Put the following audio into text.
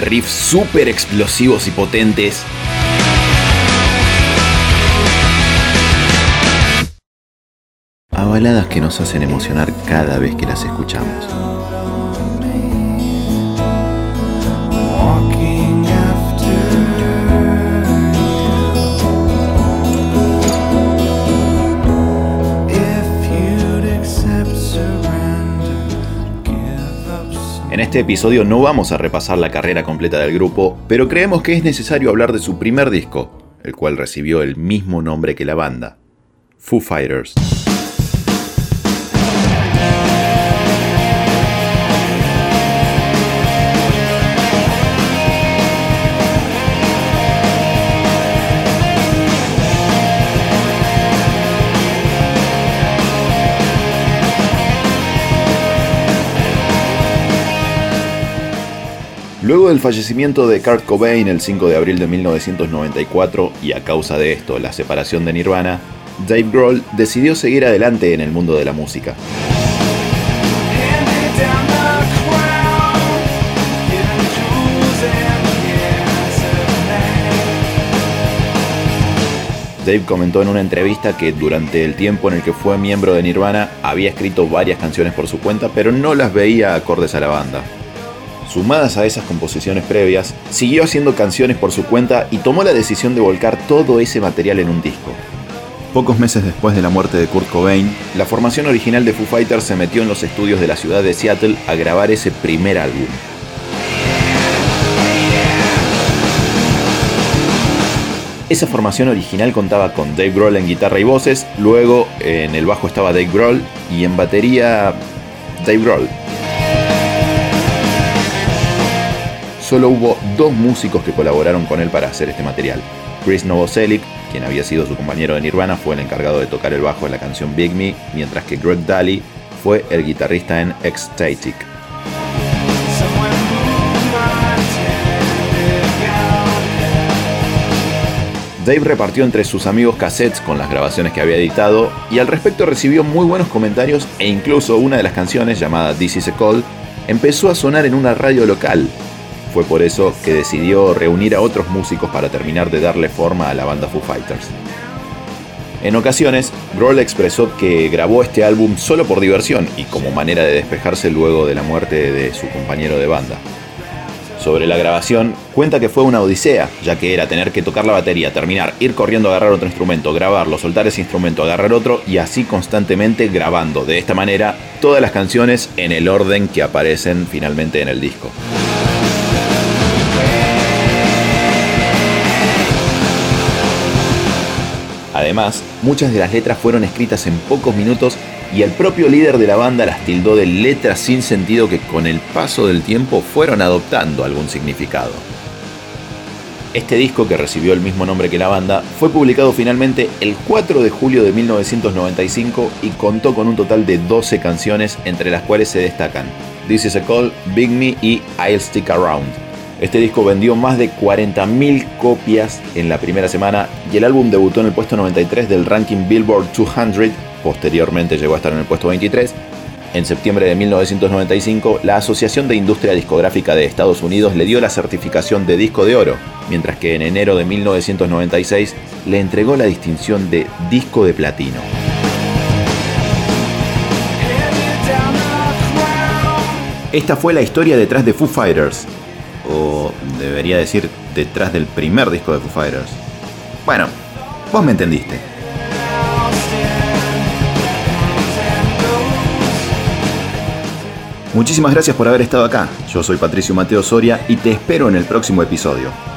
riffs súper explosivos y potentes. A baladas que nos hacen emocionar cada vez que las escuchamos. Este episodio no vamos a repasar la carrera completa del grupo, pero creemos que es necesario hablar de su primer disco, el cual recibió el mismo nombre que la banda, Foo Fighters. Luego del fallecimiento de Kurt Cobain el 5 de abril de 1994 y a causa de esto la separación de Nirvana, Dave Grohl decidió seguir adelante en el mundo de la música. Dave comentó en una entrevista que durante el tiempo en el que fue miembro de Nirvana había escrito varias canciones por su cuenta, pero no las veía acordes a la banda. Sumadas a esas composiciones previas, siguió haciendo canciones por su cuenta y tomó la decisión de volcar todo ese material en un disco. Pocos meses después de la muerte de Kurt Cobain, la formación original de Foo Fighters se metió en los estudios de la ciudad de Seattle a grabar ese primer álbum. Esa formación original contaba con Dave Grohl en guitarra y voces, luego en el bajo estaba Dave Grohl y en batería Dave Grohl. Solo hubo dos músicos que colaboraron con él para hacer este material. Chris Novoselic, quien había sido su compañero de Nirvana, fue el encargado de tocar el bajo en la canción Big Me, mientras que Greg Daly fue el guitarrista en Ecstatic. Dave repartió entre sus amigos cassettes con las grabaciones que había editado y al respecto recibió muy buenos comentarios e incluso una de las canciones llamada This Is a Call empezó a sonar en una radio local, fue por eso que decidió reunir a otros músicos para terminar de darle forma a la banda Foo Fighters. En ocasiones, Grohl expresó que grabó este álbum solo por diversión y como manera de despejarse luego de la muerte de su compañero de banda. Sobre la grabación, cuenta que fue una odisea, ya que era tener que tocar la batería, terminar, ir corriendo a agarrar otro instrumento, grabarlo, soltar ese instrumento, agarrar otro y así constantemente grabando, de esta manera, todas las canciones en el orden que aparecen finalmente en el disco. Además, muchas de las letras fueron escritas en pocos minutos y el propio líder de la banda las tildó de letras sin sentido que con el paso del tiempo fueron adoptando algún significado. Este disco, que recibió el mismo nombre que la banda, fue publicado finalmente el 4 de julio de 1995 y contó con un total de 12 canciones, entre las cuales se destacan This Is a Call, Big Me y I'll Stick Around. Este disco vendió más de 40.000 copias en la primera semana y el álbum debutó en el puesto 93 del ranking Billboard 200, posteriormente llegó a estar en el puesto 23. En septiembre de 1995, la Asociación de Industria Discográfica de Estados Unidos le dio la certificación de disco de oro, mientras que en enero de 1996 le entregó la distinción de disco de platino. Esta fue la historia detrás de Foo Fighters, o debería decir detrás del primer disco de Foo Fighters. Bueno, vos me entendiste. Muchísimas gracias por haber estado acá. Yo soy Patricio Mateo Soria y te espero en el próximo episodio.